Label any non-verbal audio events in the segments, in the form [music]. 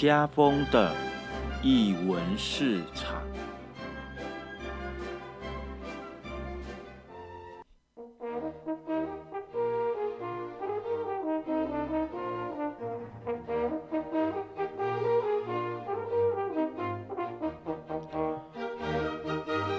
家风的译文市场。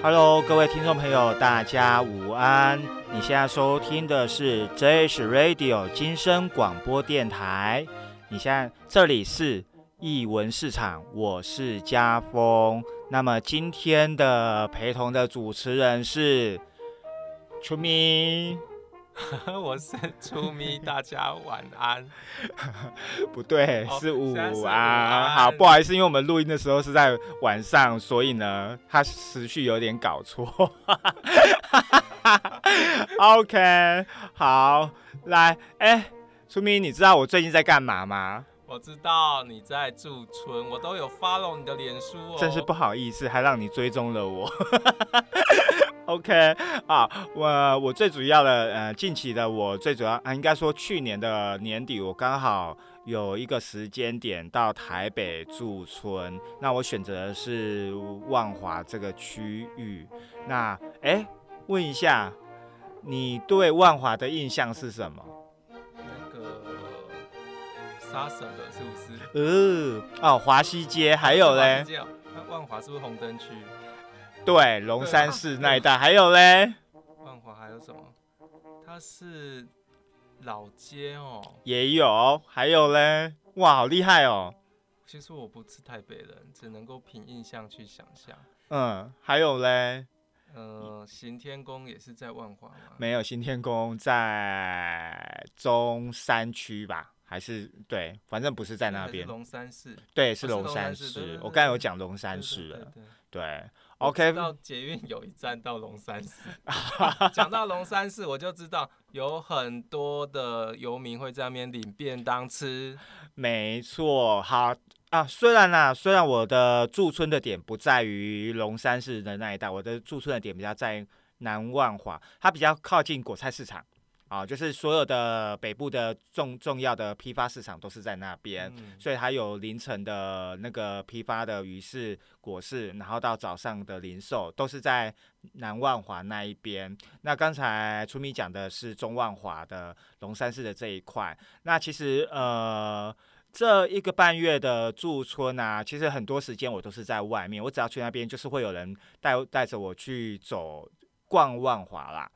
Hello，各位听众朋友，大家午安！你现在收听的是 JH Radio 金声广播电台。你现在这里是译文市场，我是家峰。那么今天的陪同的主持人是出咪。[laughs] 我是初咪，大家晚安。[laughs] 不对，哦是午安。好，不好意思，因为我们录音的时候是在晚上，所以呢，他时序有点搞错。[laughs] OK，好，来，哎、初咪，你知道我最近在干嘛吗？我知道你在驻村，我都有 follow 你的脸书哦。真是不好意思，还让你追踪了我。[laughs] OK 啊，我我最主要的呃，近期的我最主要啊，应该说去年的年底，我刚好有一个时间点到台北驻村，那我选择的是万华这个区域。那哎，问一下，你对万华的印象是什么？那个杀手的，是不是？呃，哦，华西街，还有嘞，那万华是不是红灯区？对，龙山寺那一带，还有嘞。万华还有什么？它是老街哦。也有，还有嘞，哇，好厉害哦！其实我不是台北人，只能够凭印象去想象。嗯，还有嘞，呃，行天宫也是在万华吗？没有行天宫在中山区吧？还是对，反正不是在那边，龙山寺。对，是龙龙山寺我刚才有讲龙山寺了，对，OK，到捷运有一站到龙山寺。[laughs] 讲到龙山寺，我就知道有很多的游民会在那边领便当吃。没错，好啊。虽然啦，虽然我的驻村的点不在于龙山寺的那一带，我的驻村的点比较在南万华，它比较靠近果菜市场。啊，就是所有的北部的重重要的批发市场都是在那边，嗯，所以还有凌晨的那个批发的鱼市、果市，然后到早上的零售都是在南万华那一边。那刚才出米讲的是中万华的龙山寺的这一块。那其实呃。这一个半月的驻村啊，其实很多时间我都是在外面。我只要去那边，就是会有人带带着我去走逛万华啦。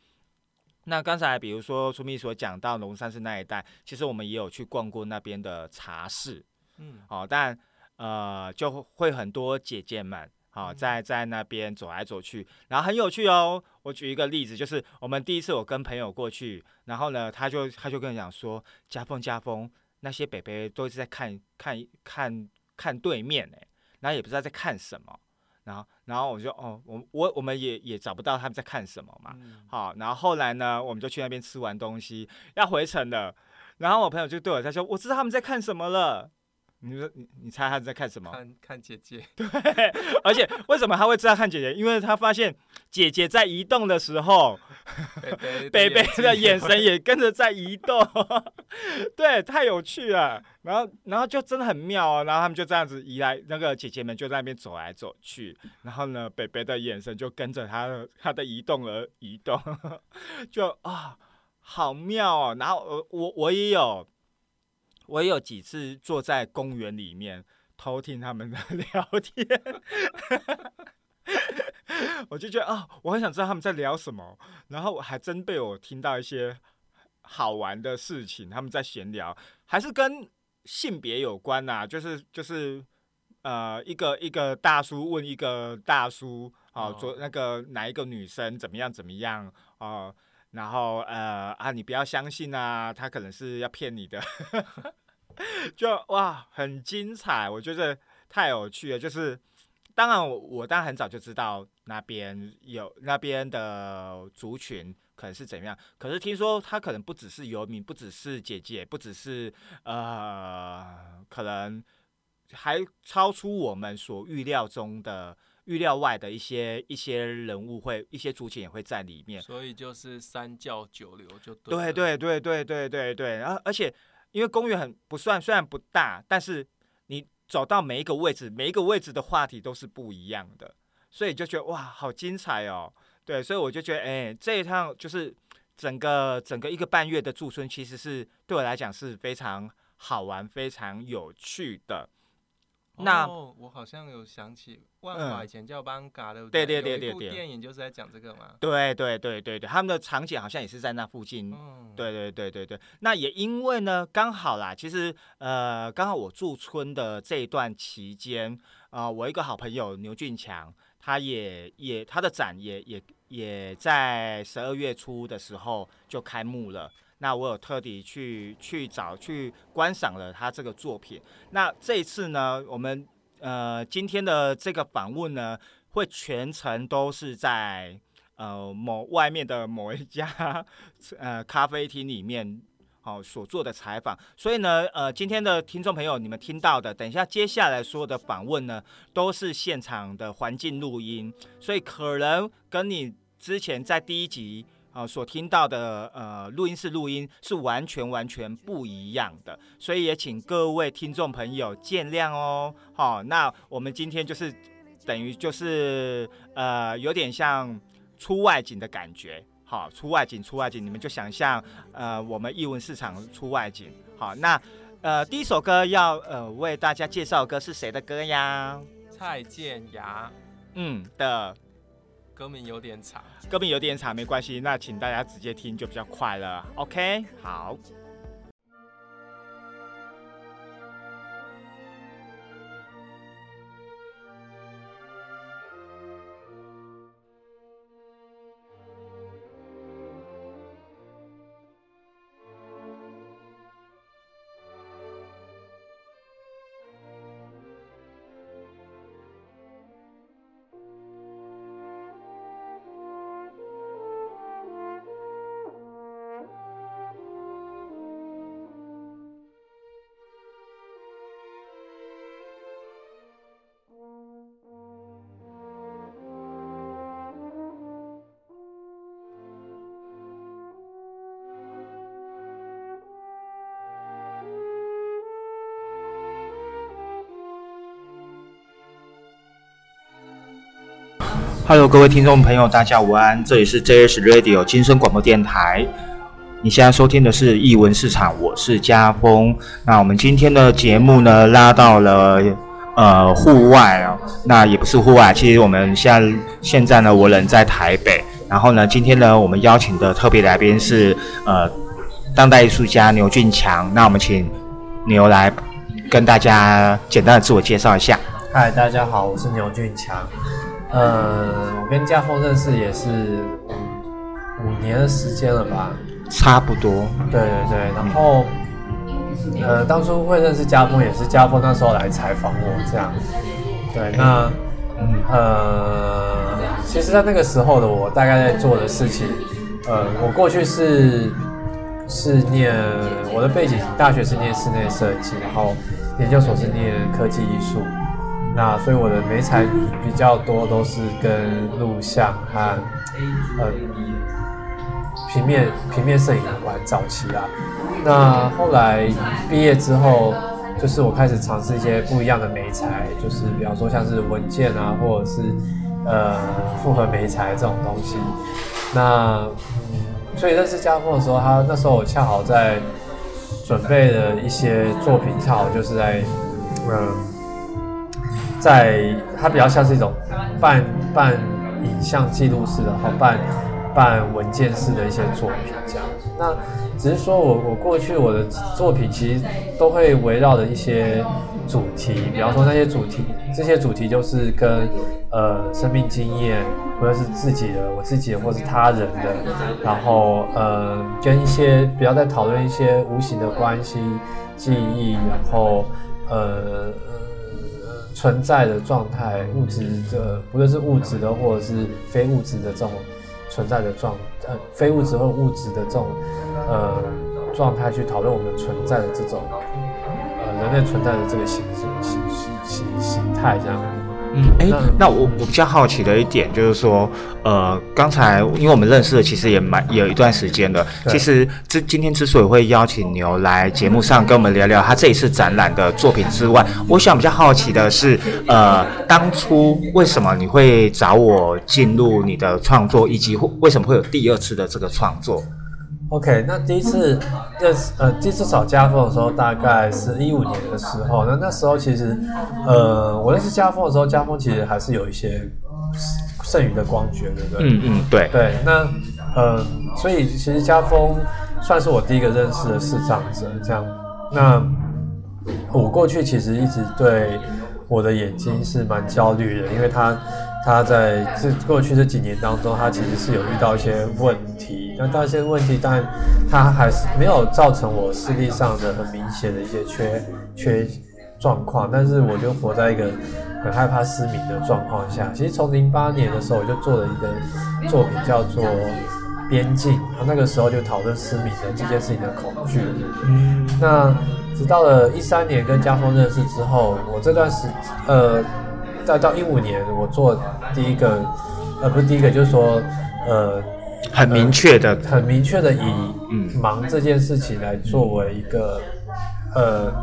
那刚才比如说出秘所讲到龙山寺那一带，其实我们也有去逛过那边的茶室。嗯，哦，但呃就会很多姐姐们。好、嗯在在那边走来走去，然后很有趣哦。我举一个例子，就是我们第一次我跟朋友过去，然后呢，他就他就跟我讲说，家风家风，那些北北都是在看看看看对面哎，然后也不知道在看什么，然后然后我就哦，我我我们也也找不到他们在看什么嘛，嗯好，然后后来呢，我们就去那边吃完东西，要回程了。然后我朋友就对我在说：“我知道他们在看什么了。”你说你你猜他在看什么？看看姐姐，[laughs] 而且为什么他会知道看姐姐？因为他发现姐姐在移动的时候，[laughs] 北北 [laughs] 的眼神也跟着在移动。对，太有趣了。然后然后就真的很妙哦。然后他们就这样子移来，那个姐姐们就在那边走来走去。然后呢，北北的眼神就跟着他的他的移动而移动，就啊。好妙哦！然后我我我也有，我也有几次坐在公园里面偷听他们的 [laughs] 聊天，我就觉得啊、我很想知道他们在聊什么。然后我还真被我听到一些好玩的事情，他们在闲聊，还是跟性别有关呐、就是就是呃，一个一个大叔问一个大叔，啊，哦昨那个哪一个女生怎么样怎么样哦。然后呃啊，你不要相信啊，他可能是要骗你的，[laughs] 就哇很精彩，我觉得太有趣了。就是当然我我当然很早就知道那边有那边的族群可能是怎么样，可是听说他可能不只是游民，不只是姐姐，不只是呃，可能还超出我们所预料中的。预料外的一些一些人物会一些族群也会在里面，所以就是三教九流就对。对对对对对对对，然后而且因为公园很不算虽然不大，但是你走到每一个位置，每一个位置的话题都是不一样的，所以就觉得哇，好精彩哦。对，所以我就觉得，哎，这一趟就是整个整个一个半月的驻村，其实是对我来讲是非常好玩、非常有趣的。那我好像有想起万华以前叫邦嘎的，对对对对对，电影就是在讲这个嘛。对对对对对，他们的场景好像也是在那附近。对对对对对，那也因为呢，刚好啦，其实呃，刚好我驻村的这一段期间，呃，我一个好朋友牛俊强，他也也他的展也也也在十二月初的时候就开幕了。那我有特地去去找去观赏了他这个作品。那这一次呢，我们呃今天的这个访问呢，会全程都是在呃某外面的某一家呃咖啡厅里面哦所做的采访。所以呢，呃今天的听众朋友，你们听到的，等一下接下来所有的访问呢，都是现场的环境录音，所以可能跟你之前在第一集。啊，所听到的呃录音室录音是完全完全不一样的，所以也请各位听众朋友见谅哦。好，那我们今天就是等于就是呃有点像出外景的感觉，好，出外景出外景，你们就想象呃我们艺文市场出外景。好，那呃第一首歌要呃为大家介绍歌是谁的歌呀？蔡健雅，嗯的。歌名有点长，歌名有点长，没关系，那请大家直接听就比较快了。OK，好。Hello，各位听众朋友，大家午安，这里是 JS Radio 金声广播电台。你现在收听的是译文市场，我是家峰。那我们今天的节目呢，拉到了呃户外哦，那也不是户外，其实我们现在现在呢，我人在台北。然后呢，今天呢，我们邀请的特别来宾是呃当代艺术家牛俊强。那我们请牛来跟大家简单的自我介绍一下。嗨，大家好，我是牛俊强。呃，我跟家峰认识也是五五年的时间了吧，差不多。对对对，然后呃，当初会认识家峰也是家峰那时候来采访我这样。对，那呃，其实，在那个时候的我，大概在做的事情，呃，我过去是是念我的背景，大学是念室内设计，然后研究所是念科技艺术。那所以我的美彩比较多，都是跟录像和呃平面平面摄影有关早期啊。那后来毕业之后，就是我开始尝试一些不一样的美材，就是比方说像是文件啊，或者是呃复合美材这种东西。那所以认识家峰的时候，他那时候我恰好在准备的一些作品，恰好就是在嗯。在它比较像是一种半半影像记录式的，和半半文件式的一些作品这样。那只是说我我过去我的作品其实都会围绕着一些主题，比方说那些主题，这些主题就是跟呃生命经验，或者是自己的、我自己，或是他人的，然后呃跟一些比较在讨论一些无形的关系、记忆，然后呃。存在的状态，物质的，不论是物质的或者是非物质的这种存在的状，呃，非物质或物质的这种呃状态，去讨论我们存在的这种呃人类存在的这个形形形形形态这样。嗯，哎、那我我比较好奇的一点就是说，呃，刚才因为我们认识的其实也蛮也有一段时间了，其实之今天之所以会邀请牛来节目上跟我们聊聊他这一次展览的作品之外，我想比较好奇的是，呃，当初为什么你会找我进入你的创作，以及会为什么会有第二次的这个创作？OK，那第一次认识呃第一次找家风的时候，大概是一五年的时候。那那时候其实呃我认识家风的时候，家风其实还是有一些剩余的光觉，对不对？嗯嗯，对，对，那呃，所以其实家风算是我第一个认识的视障者，这样。那我过去其实一直对我的眼睛是蛮焦虑的，因为他他在这过去这几年当中，他其实是有遇到一些问题，那那些问题，但他还是没有造成我视力上的很明显的一些缺缺状况，但是我就活在一个很害怕失明的状况下。其实从零八年的时候，我就做了一个作品叫做《边境》，那个时候就讨论失明的这件事情的恐惧。嗯那直到了一三年跟家峰认识之后，我这段时呃，再到一五年，我做第一个呃不是第一个，就是说呃很明确的，很明确的以忙这件事情来作为一个呃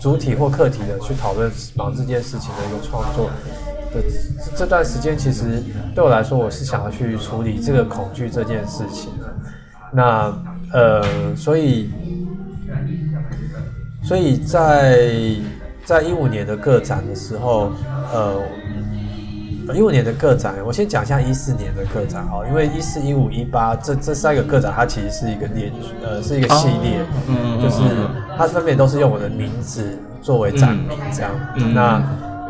主体或客体的去讨论忙这件事情的一个创作的这这段时间，其实对我来说，我是想要去处理这个恐惧这件事情的。那呃，所以所以在在一五年的个展的时候，呃，一五年的个展，我先讲一下一四年的个展哈，因为一四、一五、一八这这三个个展，它其实是一个连呃是一个系列，嗯就是它分别都是用我的名字作为展名这样。嗯那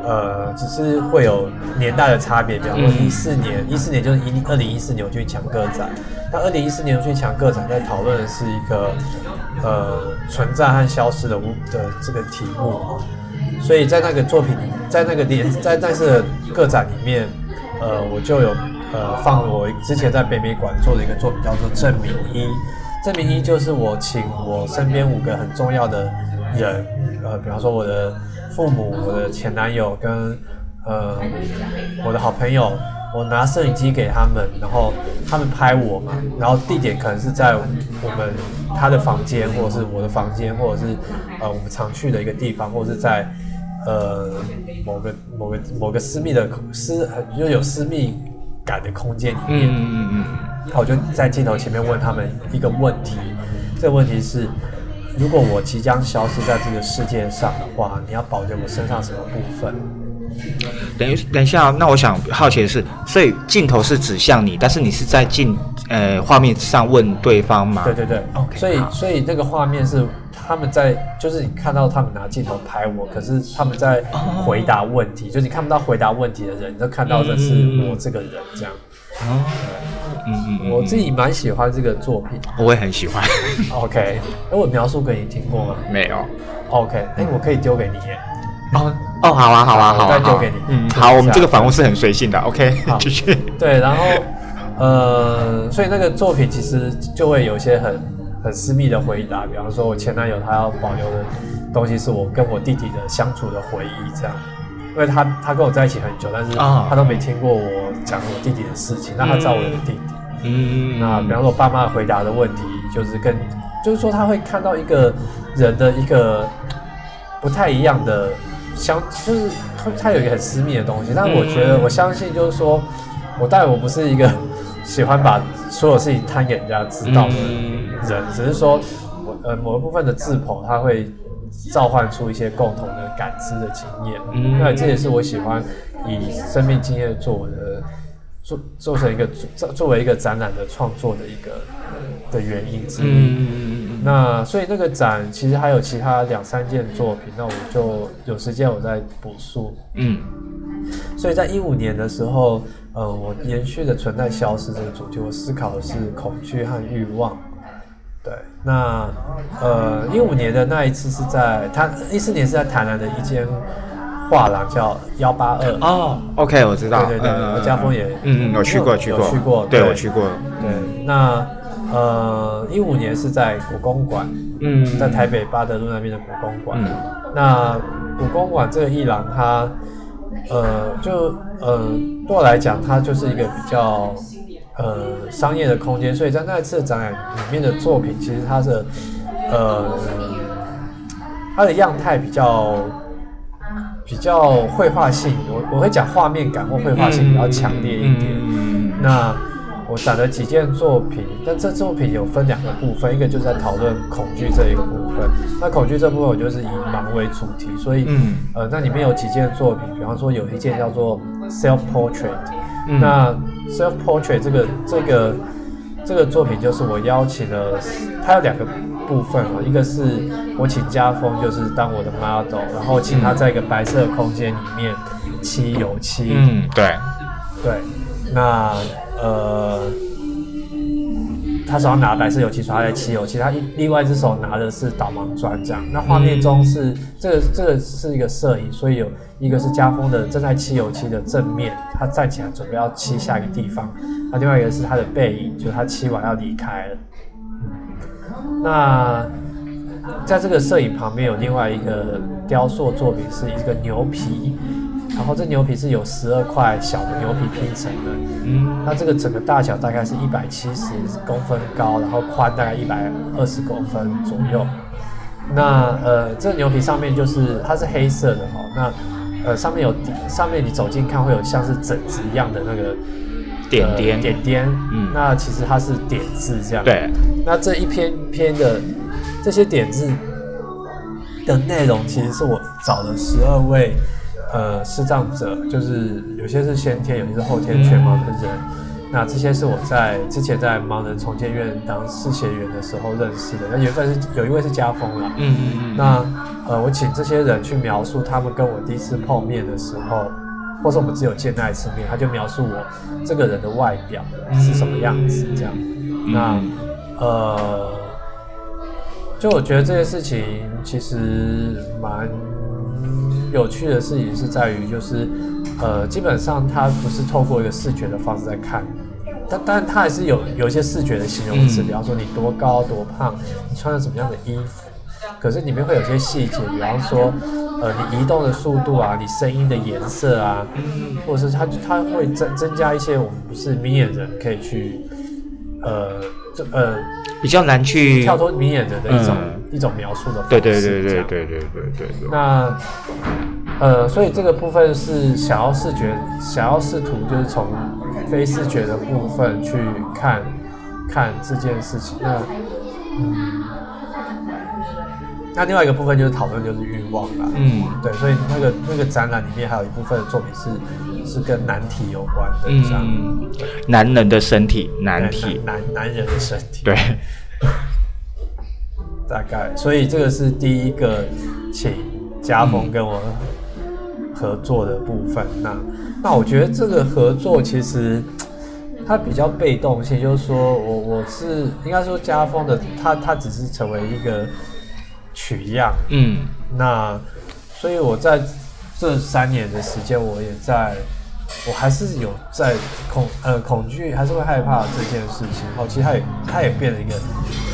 呃，只是会有年代的差别，比方说嗯一四年，一四年就是一二零一四年我去抢个展，那二零一四年我去抢个展，在讨论的是一个呃存在和消失的物的这个题目。所以在那个作品，在那个连在那次个展里面，呃，我就有呃放我之前在北美馆做的一个作品，叫做《证明一》。证明一就是我请我身边五个很重要的人，呃，比方说我的父母、我的前男友跟呃我的好朋友，我拿摄影机给他们，然后他们拍我嘛，然后地点可能是在我们他的房间，或者是我的房间，或者是呃我们常去的一个地方，或者是在呃某个某个某个私密的私就有私密感的空间里面。嗯嗯嗯那我就在镜头前面问他们一个问题，这个问题是：如果我即将消失在这个世界上的话，你要保留我身上什么部分？嗯，等一等一下哦，那我想好奇的是，所以镜头是指向你，但是你是在镜呃画面上问对方吗？对对对 OK，所以所以那个画面是他们在，就是你看到他们拿镜头拍我，可是他们在回答问题，就是你看不到回答问题的人，你都看到的是我这个人这样。哦，嗯嗯嗯，我自己蛮喜欢这个作品。我也很喜欢，OK，哎，我描述给你听过吗没有。？OK，哎，我可以丢给你耶。哦哦，好啊，好啊，好啊，再丢给你。嗯，好，我们这个访问是很随性的，OK，好。[laughs] 继续。对，然后呃，所以那个作品其实就会有一些很很私密的回答，比方说我前男友他要保留的东西是我跟我弟弟的相处的回忆，这样，因为他他跟我在一起很久，但是啊。他都没听过我讲我弟弟的事情，那他知道我有个弟弟，嗯，那比方说我爸妈回答的问题，就是跟就是说他会看到一个人的一个不太一样的相，就是他他有一个很私密的东西，但我觉得嗯我相信就是说，我当然我不是一个喜欢把所有事情摊给人家知道的嗯人，只是说我呃某一部分的自剖，它会召唤出一些共同的感知的经验。嗯那这也是我喜欢以生命经验做我的做做成一个作作为一个展览的创作的一个的原因之一。嗯那所以那个展其实还有其他两三件作品，那我就有时间我再补述。嗯。所以在一五年的时候，呃，我延续的存在消失这个主题，我思考的是恐惧和欲望。对，那呃，一五年的那一次是在他一四年是在台南的一间画廊叫幺八二。哦，OK，我知道，对对对，嗯家峰也嗯嗯，我去过，有去过，去过，对我去过，对，那呃，一五年是在古公馆，嗯，在台北八德路那边的古公馆。嗯那古公馆这个艺廊它，呃，就呃，对我来讲，它就是一个比较呃商业的空间，所以在那一次展览里面的作品，其实它的呃它的样态比较比较绘画性，我我会讲画面感或绘画性比较强烈一点。嗯那我展了几件作品，但这作品有分两个部分，一个就是在讨论恐惧这一个部分。那恐惧这部分我就是以盲为主题，所以、嗯。呃，那里面有几件作品，比方说有一件叫做 self portrait，、嗯。那 self portrait 这个这个这个作品就是我邀请了，它有两个部分啊，一个是我请家风就是当我的 model，然后请他在一个白色的空间里面漆油漆，嗯，对，对，那呃，他手上拿白色油漆刷在漆油漆，他一另外一只手拿的是导盲砖，这样。那画面中是、这个这个是一个摄影，所以有一个是家风的正在漆油漆的正面，他站起来准备要漆下一个地方，那另外一个是他的背影，就是他漆完要离开了。那在这个摄影旁边有另外一个雕塑作品，是一个牛皮，然后这牛皮是有十二块小的牛皮拼成的。嗯那这个整个大小大概是一百七十公分高，然后宽大概一百二十公分左右。那呃，这牛皮上面就是它是黑色的哈、那呃上面有底上面你走近看会有像是疹子一样的那个呃点点，点点，嗯那其实它是点字这样。对，那这一篇篇的这些点字的内容，其实是我找了十二位呃视障者，就是有些是先天，有些是后天全盲的人。那这些是我在之前在盲人重建院当视协员的时候认识的。那有一份是有一位是家风了，嗯嗯嗯，那呃，我请这些人去描述他们跟我第一次碰面的时候，或是我们只有见那一次面，他就描述我这个人的外表是什么样子，这样。那呃，就我觉得这些事情其实蛮有趣的事情是在于，就是呃，基本上它不是透过一个视觉的方式在看。但但它还是有有一些视觉的形容词，比方说你多高多胖，你穿了什么样的衣服，可是里面会有些细节，比方说，呃，你移动的速度啊，你声音的颜色啊，或者是它它会增增加一些我们不是明眼人可以去，呃，这呃比较难去跳脱明眼人的一种、嗯一种描述的方式。对对对这对样对对对对对，那呃，所以这个部分是想要视觉，想要试图就是从非视觉的部分去看看这件事情。那嗯，那另外一个部分就是讨论就是欲望啦。嗯对，所以那个那个展览里面还有一部分的作品是是跟难题有关的，这样。嗯，男人的身体难对题，男男男人的身体。对，[laughs] 大概，所以这个是第一个请家峰跟我合作的部分。那那我觉得这个合作其实它比较被动性，就是说我我是应该说家风的，他他只是成为一个取样。嗯那所以我在这三年的时间，我也在，我还是有在恐呃恐惧，还是会害怕这件事情。然后其实他也他也变了一个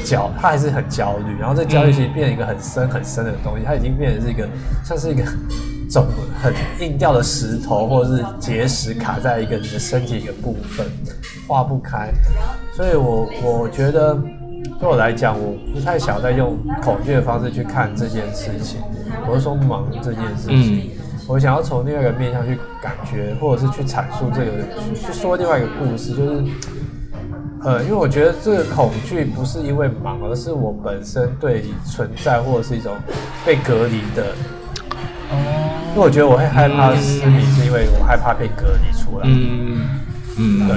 焦，他还是很焦虑。然后这焦虑其实变成一个很深很深的东西，他已经变成是一个像是一个肿很硬掉的石头，或者是结石卡在一个你的身体一个部分，化不开。所以我我觉得对我来讲，我不太想再用恐惧的方式去看这件事情。我是说忙这件事情，我想要从另外一个面向去感觉，或者是去阐述这个，去去说另外一个故事，就是。呃，因为我觉得这个恐惧不是因为忙，而是我本身对存在或者是一种被隔离的。因为我觉得我会害怕失明，是因为我害怕被隔离出来。嗯嗯，对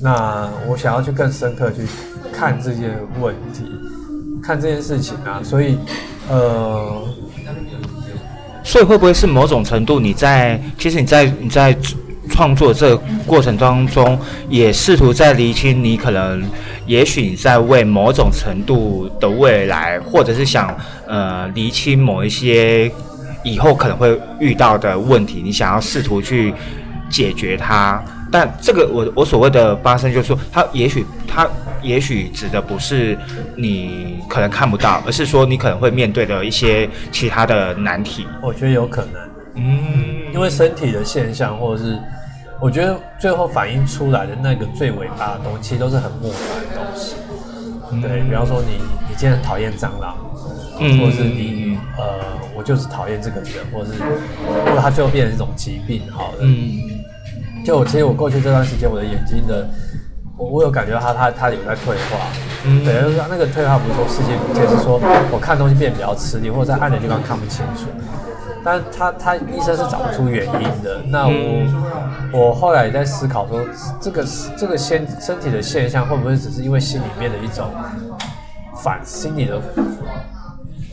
那我想要去更深刻去看这件问题，看这件事情啊，所以呃，所以会不会是某种程度你在其实你在你在创作这个过程当中，也试图在厘清你可能，也许你在为某种程度的未来，或者是想呃厘清某一些以后可能会遇到的问题，你想要试图去解决它。但这个我我所谓的发生，就是说，它也许它也许指的不是你可能看不到，而是说你可能会面对的一些其他的难题。我觉得有可能。嗯因为身体的现象，或者是我觉得最后反映出来的那个最伟大的东西，其实都是很木凡的东西。对，比方说你你今天很讨厌蟑螂，嗯或者是你呃，我就是讨厌这个人，或者是或者它最后变成一种疾病，好了，嗯就我其实我过去这段时间，我的眼睛的，我我有感觉到它它它有在退化，嗯对，就是那个退化不是说视界不见，是说我看东西变得比较吃力，或者在暗的地方看不清楚。但他他医生是找不出原因的。那我、我后来也在思考说，这个这个现身体的现象会不会只是因为心里面的一种反心理的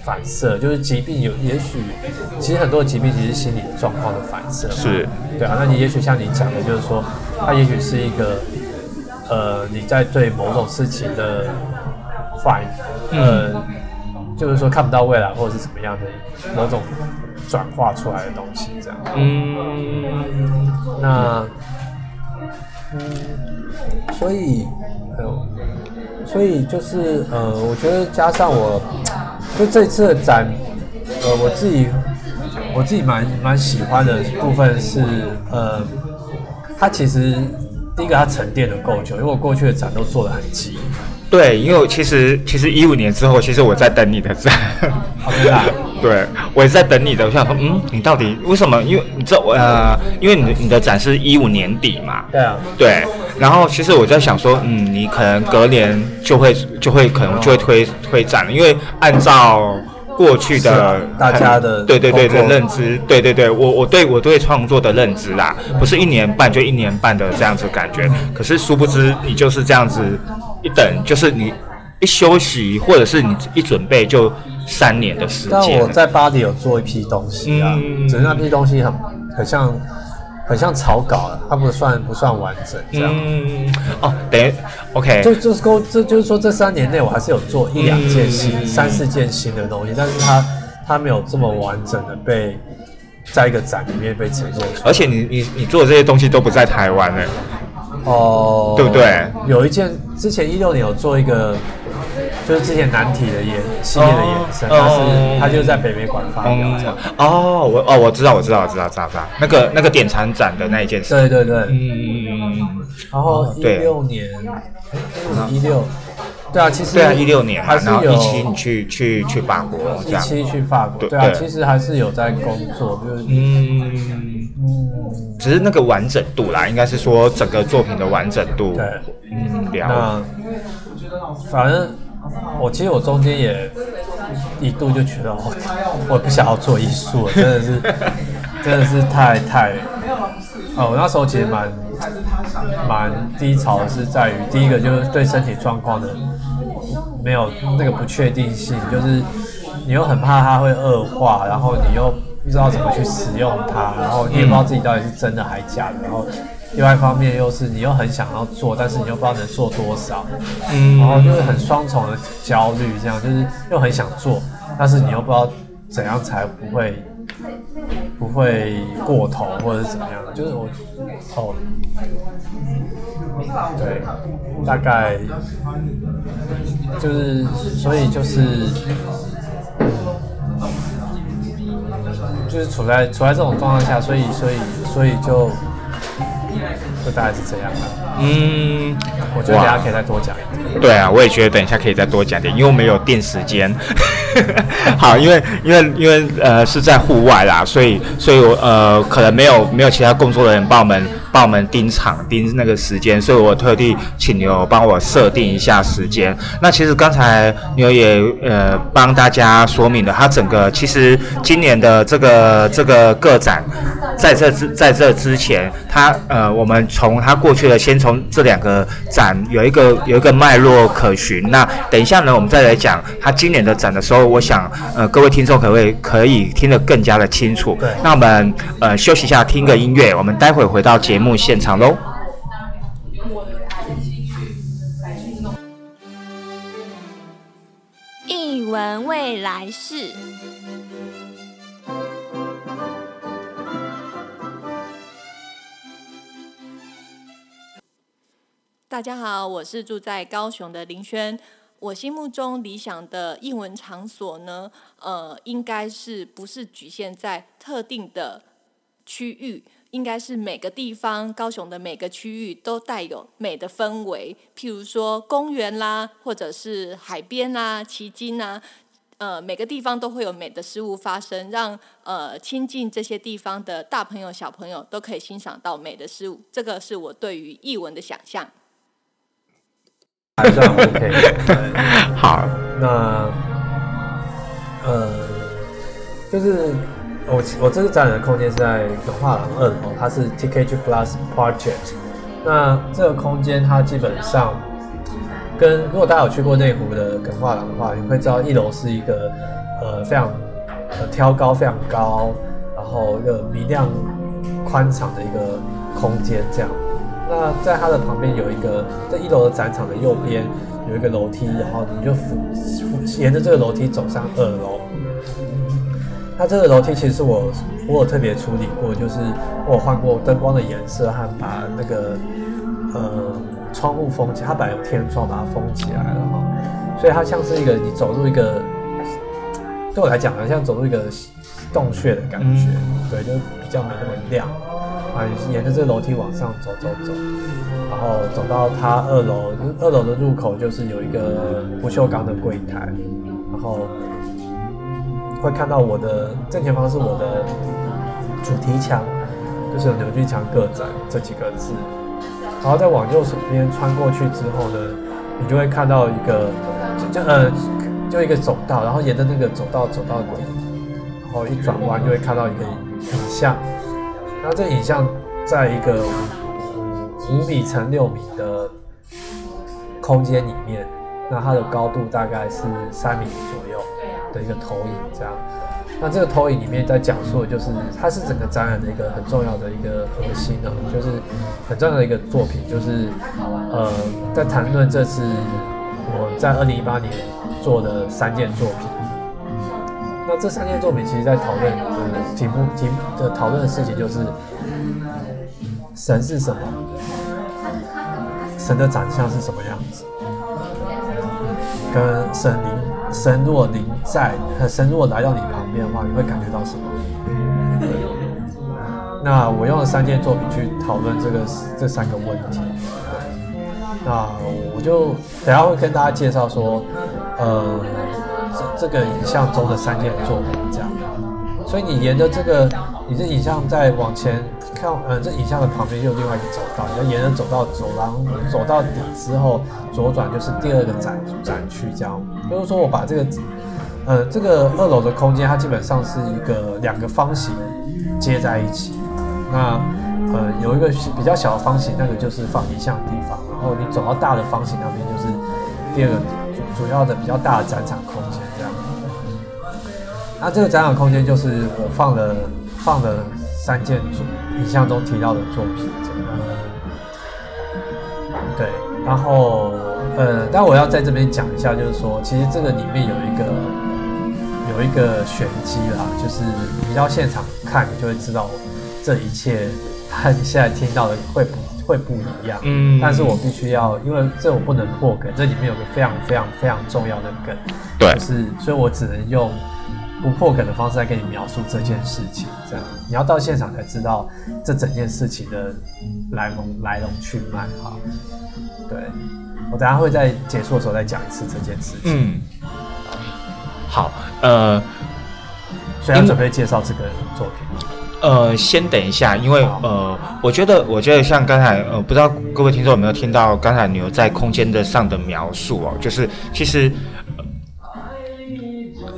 反射？就是疾病有也许其实很多疾病其实心理的状况的反射嘛。是对啊，那你也许像你讲的，就是说，它也许是一个，呃，你在对某种事情的反，呃，就是说看不到未来或者是怎么样的某种转化出来的东西，这样。嗯那，嗯，所以，呃，所以就是呃，我觉得加上我，就这次的展，呃，我自己我自己蛮蛮喜欢的部分是，呃，它其实第一个它沉淀的够久，因为我过去的展都做的很急，对，因为其实其实一五年之后，其实我在等你的展。好啊、[laughs] 对，我也在等你的。我想说，嗯，你到底为什么？因为你知道，呃，因为你的你的展是一五年底嘛，对啊，对。然后其实我在想说，嗯，你可能隔年就会就会可能就会推推展了，因为按照过去的大家的对对对的认知，对对对，我我对我对创作的认知啦，不是一年半就一年半的这样子感觉。可是殊不知，你就是这样子一等，就是你一休息或者是你一准备就三年的时但间。我在巴黎有做一批东西啊，嗯只是那批东西很很像很像草稿了，它不算不算完整这样。嗯，哦，等于 OK，就就是说，这就是说，这三年内我还是有做一两件新、嗯三四件新的东西，但是它它没有这么完整的被在一个展里面被呈现出来。而且你你你做的这些东西都不在台湾呢。哦，对不对？有一件之前一六年有做一个，就是之前难题的延系列的延伸，它哦是它就在北美馆发表这样。哦，我哦，我知道，我知道，我知道，知道，知道，那个那个典藏展的那一件事。对对对，嗯嗯嗯，然后一六年，哎，一六，对啊，其实对啊，一六年嘛，然后还是有一七你去去去法国。一期去法国，对对啊，其实还是有在工作，就是嗯，嗯，只是那个完整度啦，应该是说整个作品的完整度。对。嗯，了那反正我其实我中间也一度就觉得我我不想要做艺术，真的是真的是太太哦！我那时候其实蛮蛮低潮的，是在于第一个就是对身体状况的没有那个不确定性，就是你又很怕它会恶化，然后你又不知道怎么去使用它，然后你也不知道自己到底是真的还假的，然后另外一方面又是你又很想要做，但是你又不知道能做多少，嗯然后就是很双重的焦虑，这样就是又很想做，但是你又不知道怎样才不会不会过头或者是怎么样，就是我哦，对，大概就是所以就是。就是处在处在这种状况下，所以所以所以就就大概是这样了。嗯，我觉得大家可以再多讲一点。对啊，我也觉得等一下可以再多讲点，因为我们有定时间。[laughs] 好，因为因为因为呃是在户外啦，所以所以我呃可能没有没有其他工作人员帮我们帮我们盯场盯那个时间，所以我特地请牛帮我设定一下时间。那其实刚才牛也呃帮大家说明了，他整个其实今年的这个这个个展，在这之在这之前，他呃我们从他过去的先从这两个展有一个有一个脉络可循。那等一下呢，我们再来讲他今年的展的时候，我想呃各位听众可会可以听得更加的清楚对？那我们呃休息一下，听个音乐，我们待会回到节目现场喽。一文未来式。大家好，我是住在高雄的林轩。我心目中理想的译文场所呢，呃，应该是不是局限在特定的区域，应该是每个地方，高雄的每个区域都带有美的氛围，譬如说公园啦，或者是海边啦、旗津啊，呃，每个地方都会有美的事物发生，让呃亲近这些地方的大朋友、小朋友都可以欣赏到美的事物。这个是我对于译文的想象。还算 OK。[laughs] 好，那呃，就是我我这次展览的空间是在文化廊二楼，它是 TKG Plus Project。那这个空间它基本上跟如果大家有去过内湖的耿画廊的话，你会知道一楼是一个呃非常呃挑高非常高，然后一个明亮宽敞的一个空间这样。那在它的旁边有一个，在一楼的展场的右边有一个楼梯，然后你就扶扶沿着这个楼梯走上二楼。那这个楼梯其实是我我有特别处理过，就是我有换过灯光的颜色和把那个呃窗户封起，它本来有天窗，把它封起来了哈，所以它像是一个你走入一个，对我来讲好，像走入一个洞穴的感觉，对，就比较没那么亮。啊，沿着这个楼梯往上走走走，然后走到它二楼，二楼的入口就是有一个不锈钢的柜台，然后会看到我的正前方是我的主题墙，就是有“牛俊强个展”这几个字，然后再往右手边穿过去之后呢，你就会看到一个就就呃就一个走道，然后沿着那个走道走到底，然后一转弯就会看到一个影像。那这影像在一个五米乘六米的空间里面，那它的高度大概是三米左右的一个投影，这样。那这个投影里面在讲述的就是，它是整个展览的一个很重要的一个核心呢，就是很重要的一个作品，就是呃，在谈论这次我在二零一八年做的三件作品。那这三件作品其实在讨论的题目题的讨论的事情就是神是什么，神的长相是什么样子，跟神灵神若灵在，神若来到你旁边的话，你会感觉到什么？那我用了三件作品去讨论这个这三个问题。那我就等下会跟大家介绍说，呃。这个影像中的三件作品，这样，所以你沿着这个，你这影像再往前看，嗯，这影像的旁边又有另外一个走道，你要沿着走到走廊走到底之后，左转就是第二个展展区，这样。就是说我把这个，呃，这个二楼的空间，它基本上是一个两个方形接在一起，那呃有一个比较小的方形，那个就是放影像的地方，然后你走到大的方形那边就是第二个主主要的比较大的展场空间。那这个展览空间就是我放了放了三件作影像中提到的作品，对，然后呃，但我要在这边讲一下，就是说，其实这个里面有一个有一个玄机啦，就是你到现场看，你就会知道这一切和你现在听到的会不会不一样。嗯，但是我必须要，因为这我不能破梗，这里面有个非常非常非常重要的梗，对，就是所以我只能用。不破梗的方式来跟你描述这件事情，这样你要到现场才知道这整件事情的来龙来龙去脉哈。对，我等下会在结束的时候再讲一次这件事情。嗯，好，呃，所以要准备介绍这个作品。呃，先等一下，因为呃，我觉得，我觉得像刚才呃，不知道各位听众有没有听到刚才牛在空间的上的描述哦，就是其实。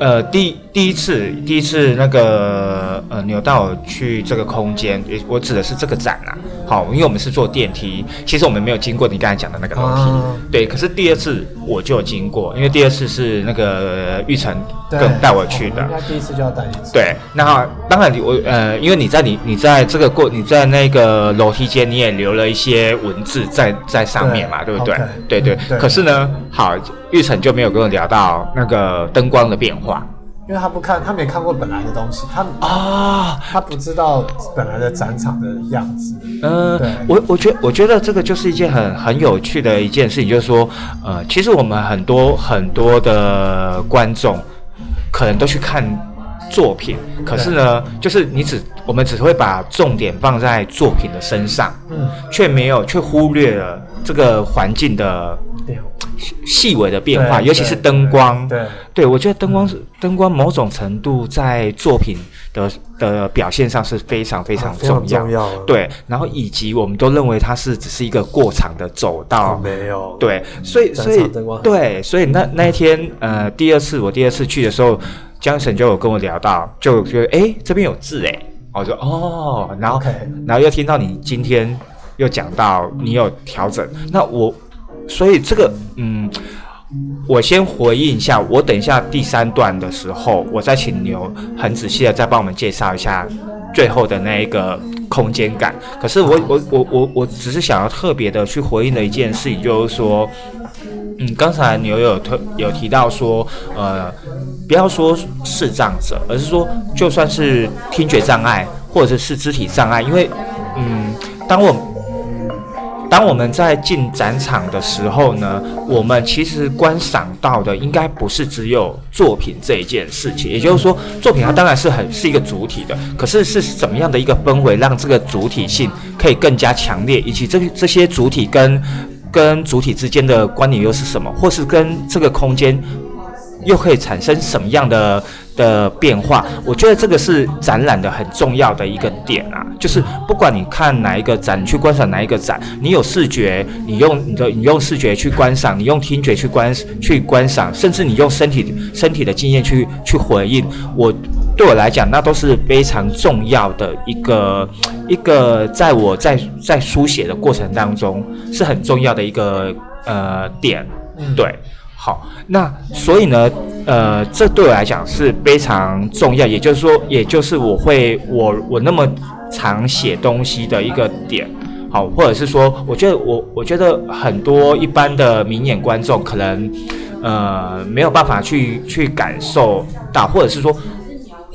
呃，第第一次，第一次那个呃，扭到去这个空间，我指的是这个展啊。好，因为我们是坐电梯，其实我们没有经过你刚才讲的那个楼梯。对，可是第二次我就有经过，因为第二次是那个玉成跟带我去的。那第一次就要带一次。对，那当然你我呃，因为你在你你在这个过你在那个楼梯间，你也留了一些文字在在上面嘛，对不对？对对。可是呢，好，玉成就没有跟我聊到那个灯光的变化。因为他不看，他没看过本来的东西，他啊，他不知道本来的展场的样子。嗯，我我觉我觉得这个就是一件很很有趣的一件事情，就是说，呃，其实我们很多很多的观众可能都去看作品，可是呢，就是你只我们只会把重点放在作品的身上，嗯，却没有却忽略了这个环境的变细微的变化，尤其是灯光。对，对，我觉得灯光是灯光，某种程度在作品的的表现上是非常非常重要。重要。对，然后以及我们都认为它是只是一个过场的走道，哦，没有，对，所以所以灯光。对，所以那那一天呃，第二次我第二次去的时候，江神就有跟我聊到，就觉得哎这边有字哎，我说哦，然后然后又听到你今天又讲到你有调整，那我所以这个嗯。我先回应一下，我等一下第三段的时候，我再请牛很仔细的再帮我们介绍一下最后的那一个空间感。可是我我我我我只是想要特别的去回应的一件事情，就是说，嗯，刚才牛有特有提到说，呃，不要说视障者，而是说就算是听觉障碍或者是肢体障碍，因为，嗯，当我当我们在进展场的时候呢，我们其实观赏到的应该不是只有作品这一件事情，也就是说，作品它当然是很是一个主体的，可是是怎么样的一个氛围，让这个主体性可以更加强烈，以及这这些主体跟跟主体之间的关联又是什么，或是跟这个空间又可以产生什么样的的变化？我觉得这个是展览的很重要的一个点啊，就是不管你看哪一个展，你去观赏哪一个展，你有视觉，你用你的你用视觉去观赏，你用听觉去观去观赏，甚至你用身体身体的经验去去回应，我对我来讲，那都是非常重要的一个一个，在我在在书写的过程当中是很重要的一个呃点，嗯对。好，那所以呢，呃，这对我来讲是非常重要，也就是说，也就是我会我我那么常写东西的一个点。好，或者是说，我觉得我我觉得很多一般的明眼观众可能呃没有办法去去感受到，或者是说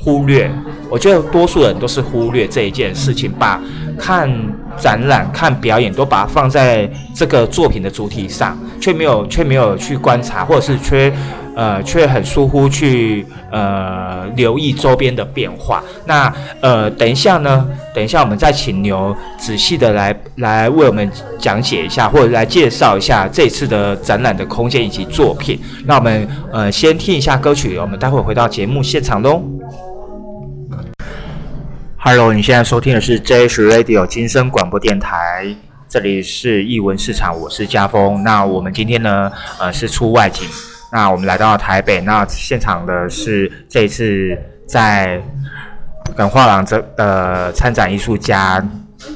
忽略。我觉得多数人都是忽略这一件事情，把看展览、看表演都把它放在这个作品的主体上，却没有却没有去观察，或者是却呃却很疏忽去呃留意周边的变化。那呃等一下呢，等一下我们再请牛仔细的来来为我们讲解一下，或者来介绍一下这次的展览的空间以及作品。那我们呃先听一下歌曲，我们待会回到节目现场喽。Hello，你现在收听的是 JH Radio 金声广播电台，这里是艺文市场，我是家峰。那我们今天呢，呃，是出外景，那我们来到台北，那现场的是这一次在耿画廊这的参展艺术家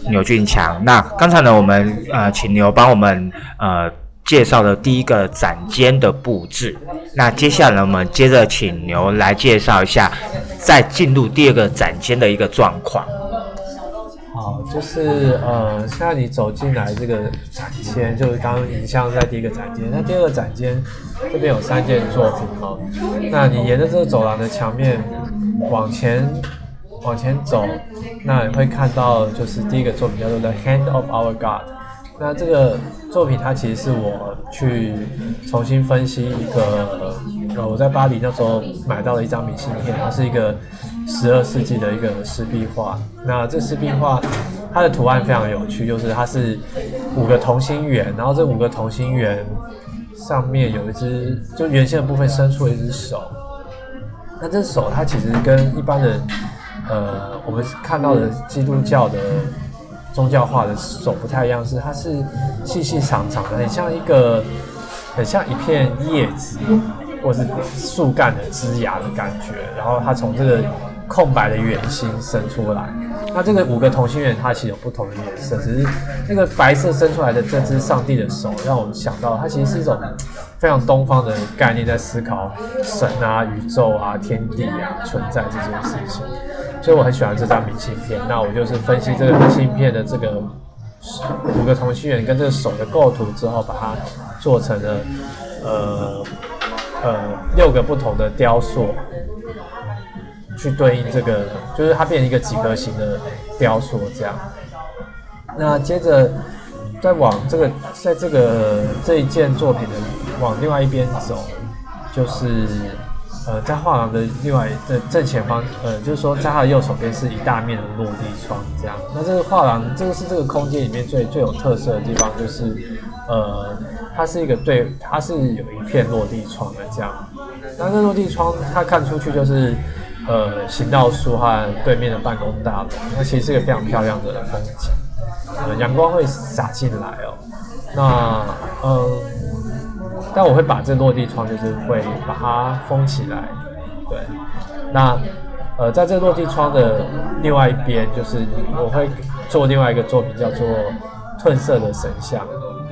牛俊强。那刚才呢，我们呃请牛帮我们呃介绍了第一个展间的布置。那接下来我们接着请牛来介绍一下，再进入第二个展间的一个状况。好，就是呃，现在你走进来这个展间，就是刚刚影像在第一个展间，那第二个展间这边有三件作品哦。那你沿着这个走廊的墙面往前往前走，那你会看到就是第一个作品叫做《The Hand of Our God》。那这个作品它其实是我去重新分析一个呃我在巴黎那时候买到的一张明信片，它是一个十二世纪的一个湿壁画。那这湿壁画它的图案非常有趣，就是它是五个同心圆，然后这五个同心圆上面有一只就圆线的部分伸出了一只手。那这手它其实跟一般的呃我们看到的基督教的宗教画的手不太一样，是它是细细长长的，很像一个很像一片叶子或是树干的枝芽的感觉。然后它从这个空白的圆心伸出来。那这个五个同心圆它其实有不同的颜色，只是那个白色伸出来的这只上帝的手，让我想到它其实是一种非常东方的概念，在思考神啊、宇宙啊、天地啊存在这件事情。所以我很喜欢这张明信片。那我就是分析这个明信片的这个五个同心圆跟这个手的构图之后，把它做成了呃呃六个不同的雕塑，去对应这个，就是它变成一个几何形的雕塑这样。那接着再往这个，在这个这一件作品的往另外一边走，就是呃，在画廊的另外的正前方，呃，就是说在它的右手边是一大面的落地窗，这样。那这个画廊，这个是这个空间里面最最有特色的地方，就是呃，它是一个对，它是有一片落地窗的这样。那这落地窗，它看出去就是呃行道树和对面的办公大楼，那其实是一个非常漂亮的风景。呃，阳光会洒进来哦。那嗯。但我会把这落地窗，就是会把它封起来，对。那呃，在这落地窗的另外一边，就是我会做另外一个作品，叫做褪色的神像。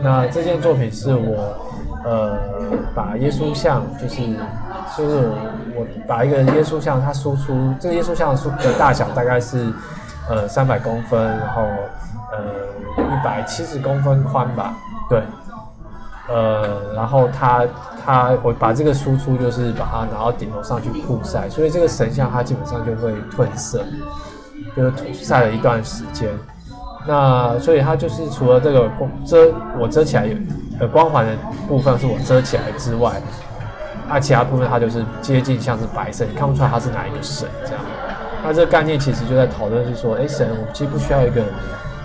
那这件作品是我呃把耶稣像，就是就是我把一个耶稣像，它输出这个耶稣像的的大小大概是呃三百公分，然后呃一百七十公分宽吧，对。呃，然后它它我把这个输出就是把它拿到顶楼上去曝晒，所以这个神像它基本上就会褪色，就是晒了一段时间。那所以它就是除了这个光遮我遮起来有呃光环的部分是我遮起来之外，那其他部分它就是接近像是白色，你看不出来它是哪一个神这样。那这个概念其实就在讨论是说，哎，神我其实不需要一个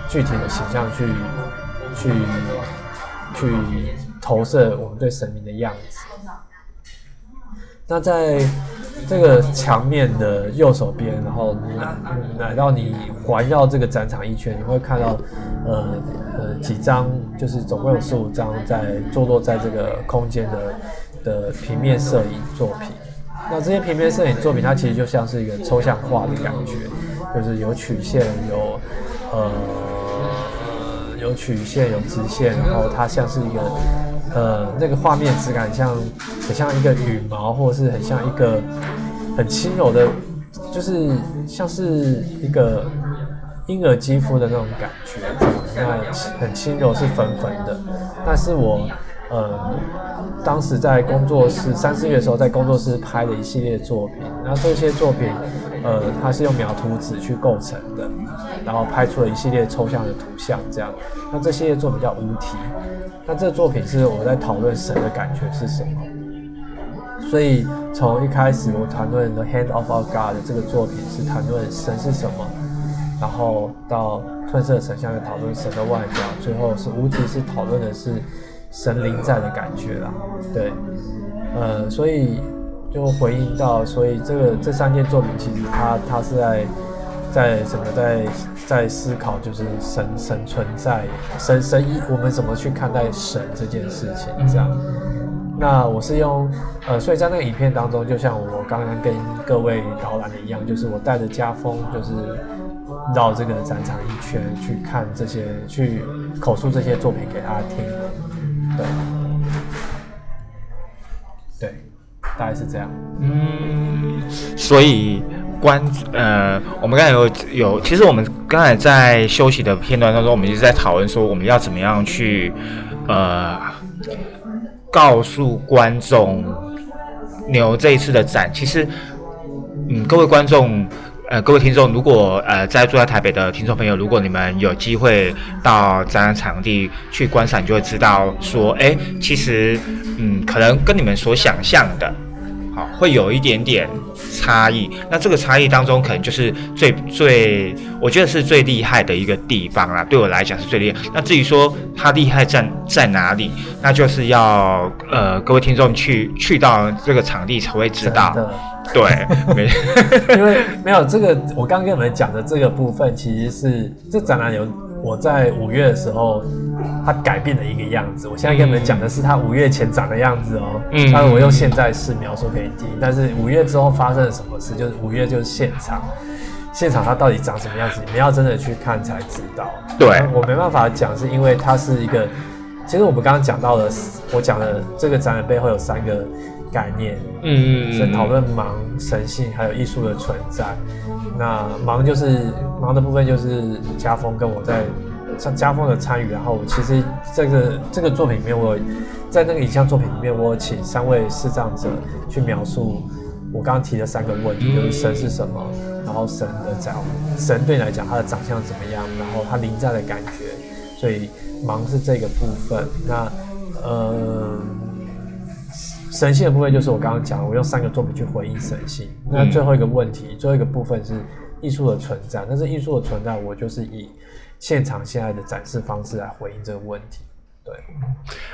具体的形象去去去。投射我们对神明的样子。那在这个墙面的右手边，然后来到你环绕这个展场一圈，你会看到呃呃几张，就是总共有十五张在坐落在这个空间的的平面摄影作品。那这些平面摄影作品，它其实就像是一个抽象画的感觉，就是有曲线，有呃有曲线，有直线，然后它像是一个。呃，那个画面质感像很像一个羽毛，或是很像一个很轻柔的，就是像是一个婴儿肌肤的那种感觉，那很轻柔，是粉粉的。但是我呃，当时在工作室三四月的时候，在工作室拍了一系列作品，然后这些作品，呃，它是用描图纸去构成的，然后拍出了一系列抽象的图像，这样。那这系列作品叫无题。那这个作品是我在讨论神的感觉是什么，所以从一开始我谈论 The Hand of Our God 的这个作品是谈论神是什么，然后到褪色神像的讨论神的外表，最后是无题是讨论的是神灵在的感觉啦，对，呃，所以就回应到，所以这个这三件作品其实它它是在。在什么在在思考，就是神神存在，神神一，我们怎么去看待神这件事情？这样，那我是用呃，所以在那个影片当中，就像我刚刚跟各位导览的一样，就是我带着家风，就是绕这个展场一圈去看这些，去口述这些作品给他听。对，对，大概是这样。嗯，所以。关呃，我们刚才有有，其实我们刚才在休息的片段当中，我们一直在讨论说，我们要怎么样去呃告诉观众牛这一次的展。其实，嗯，各位观众呃，各位听众，如果呃在住在台北的听众朋友，如果你们有机会到展览场地去观赏，就会知道说，哎，其实嗯，可能跟你们所想象的。好，会有一点点差异。那这个差异当中，可能就是最最，我觉得是最厉害的一个地方啦。对我来讲是最厉害。那至于说它厉害在在哪里，那就是要呃各位听众去去到这个场地才会知道。对，没，[laughs] 因为没有这个，我刚跟你们讲的这个部分，其实是这展览有。我在五月的时候，它改变了一个样子。我现在跟你们讲的是它五月前长的样子哦。嗯。但是我用现在式描述可以听。但是五月之后发生了什么事？就是五月就是现场，现场它到底长什么样子？你们要真的去看才知道。对。我没办法讲，是因为它是一个。其实我们刚刚讲到了，我讲的这个展览背后有三个概念。嗯嗯嗯。是讨论盲、神性还有艺术的存在。那盲就是盲的部分，就是家风跟我在像家风的参与。然后其实这个这个作品里面，我在那个影像作品里面，我请三位视障者去描述我刚刚提的三个问题：就是神是什么，然后神的长神对你来讲他的长相怎么样，然后他临在的感觉。所以盲是这个部分。那呃，神性的部分就是我刚刚讲的，我用三个作品去回应神性。那最后一个问题，最后一个部分是艺术的存在，但是艺术的存在，我就是以现场现在的展示方式来回应这个问题。对，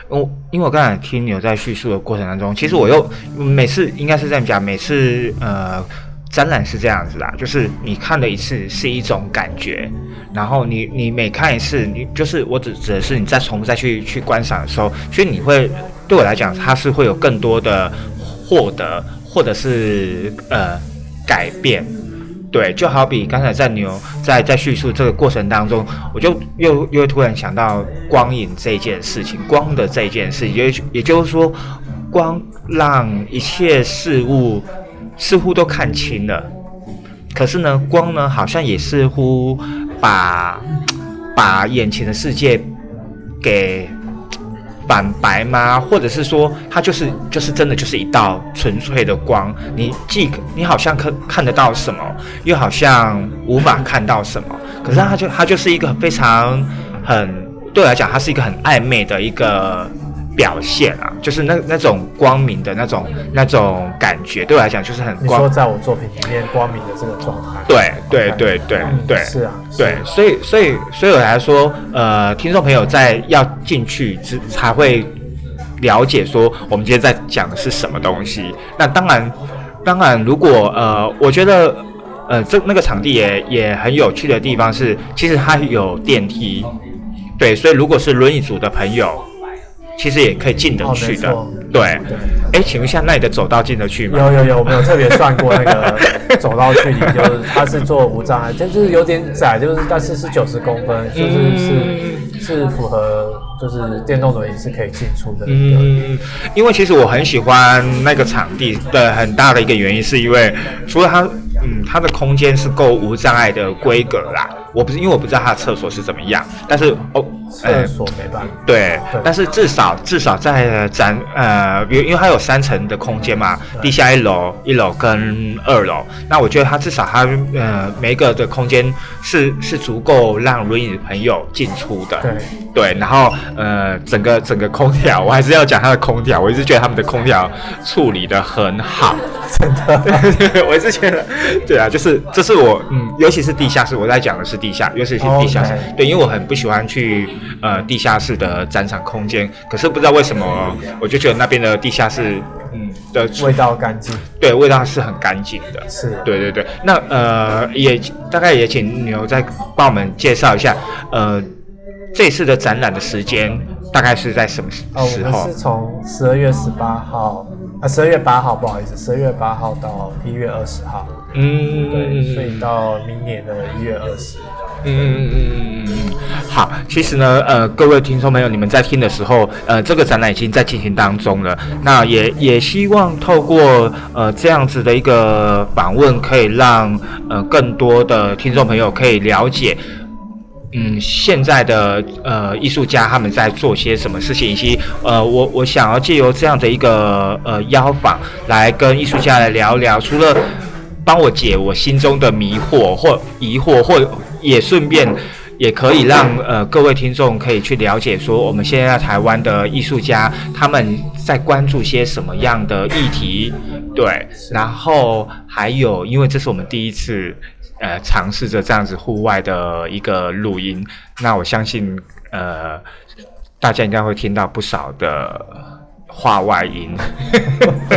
我因为我刚才听你有在叙述的过程当中，其实我又每次应该是这样讲，每次呃展览是这样子啦，就是你看了一次是一种感觉，然后你你每看一次，你就是我只指的是你再重复再去去观赏的时候，所以你会对我来讲，它是会有更多的获得，或者是呃改变。对，就好比刚才在牛在在叙述这个过程当中，我就又又突然想到光影这件事情，光的这件事，也也就是说，光让一切事物似乎都看清了，可是呢，光呢好像也似乎把把眼前的世界给。反白吗？或者是说，它就是就是真的就是一道纯粹的光？你既你好像看看得到什么，又好像无法看到什么。可是它就它就是一个非常很对我来讲，它是一个很暧昧的一个。表现啊，就是那那种光明的那种那种感觉，对我来讲就是很。你说在我作品里面光明的这个状态。对对对对对。是啊。对，所以所以所以我来说，呃，听众朋友在要进去之才会了解说我们今天在讲的是什么东西。那当然当然，如果呃，我觉得呃，这那个场地也也很有趣的地方是，其实它有电梯。对，所以如果是轮椅组的朋友。其实也可以进得去的，对。哎，请问一下，那你的走道进得去吗？有有有，我们有特别算过那个走道距离，就是它是做无障碍，就是有点窄，就是但是是九十公分，就是是是符合，就是电动轮椅是可以进出的。嗯，因为其实我很喜欢那个场地的很大的一个原因，是因为除了它，嗯，它的空间是够无障碍的规格啦。我不是因为我不知道它的厕所是怎么样，但是哦，厕所没办法。对，但是至少至少在展呃，比如因为它有三层的空间嘛，地下一楼、一楼跟二楼，那我觉得它至少它呃每一个的空间是是足够让轮椅的朋友进出的。对。对，然后呃整个整个空调，我还是要讲它的空调，我一直觉得他们的空调处理的很好，真的，[laughs] 我一直觉得，对啊，就是这是我嗯，尤其是地下室，我在讲的是。地下，尤其是地下室，对，因为我很不喜欢去呃地下室的展场空间，可是不知道为什么，我就觉得那边的地下室，嗯的味道干净，对，味道是很干净的，是，对对对。那呃也大概也请牛再帮我们介绍一下，呃这次的展览的时间大概是在什么时候？我们是从十二月十八号，啊十二月八号，不好意思，十二月八号到一月二十号。嗯，对，所以到明年的一月二十。嗯嗯嗯嗯嗯好，其实呢，呃，各位听众朋友，你们在听的时候，呃，这个展览已经在进行当中了。那也也希望透过呃这样子的一个访问，可以让呃更多的听众朋友可以了解，嗯，现在的呃艺术家他们在做些什么事情，以及呃，我我想要借由这样的一个呃邀访，来跟艺术家来聊聊，除了。帮我解我心中的迷惑或疑惑，或也顺便也可以让呃各位听众可以去了解说，我们现在台湾的艺术家他们在关注些什么样的议题，对，然后还有因为这是我们第一次呃尝试着这样子户外的一个录音，那我相信呃大家应该会听到不少的。话外音，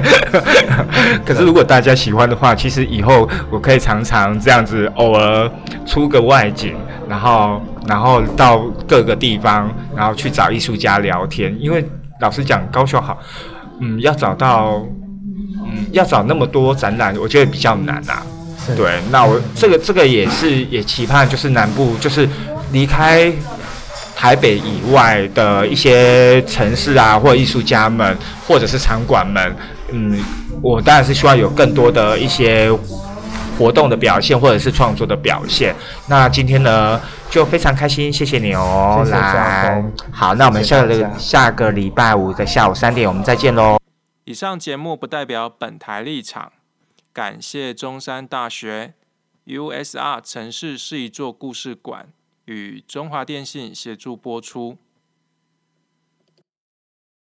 [laughs] 可是如果大家喜欢的话，其实以后我可以常常这样子，偶尔出个外景，然后然后到各个地方，然后去找艺术家聊天。因为老实讲，高雄好，嗯，要找到，嗯，要找那么多展览，我觉得比较难啊。对，那我这个这个也是也期盼，就是南部就是离开。台北以外的一些城市啊，或者艺术家们，或者是场馆们，嗯，我当然是希望有更多的一些活动的表现，或者是创作的表现。那今天呢，就非常开心，谢谢你哦，来，好，那我们下个下个礼拜五的下午三点，我们再见喽。以上节目不代表本台立场，感谢中山大学 USR 城市是一座故事馆。与中华电信协助播出。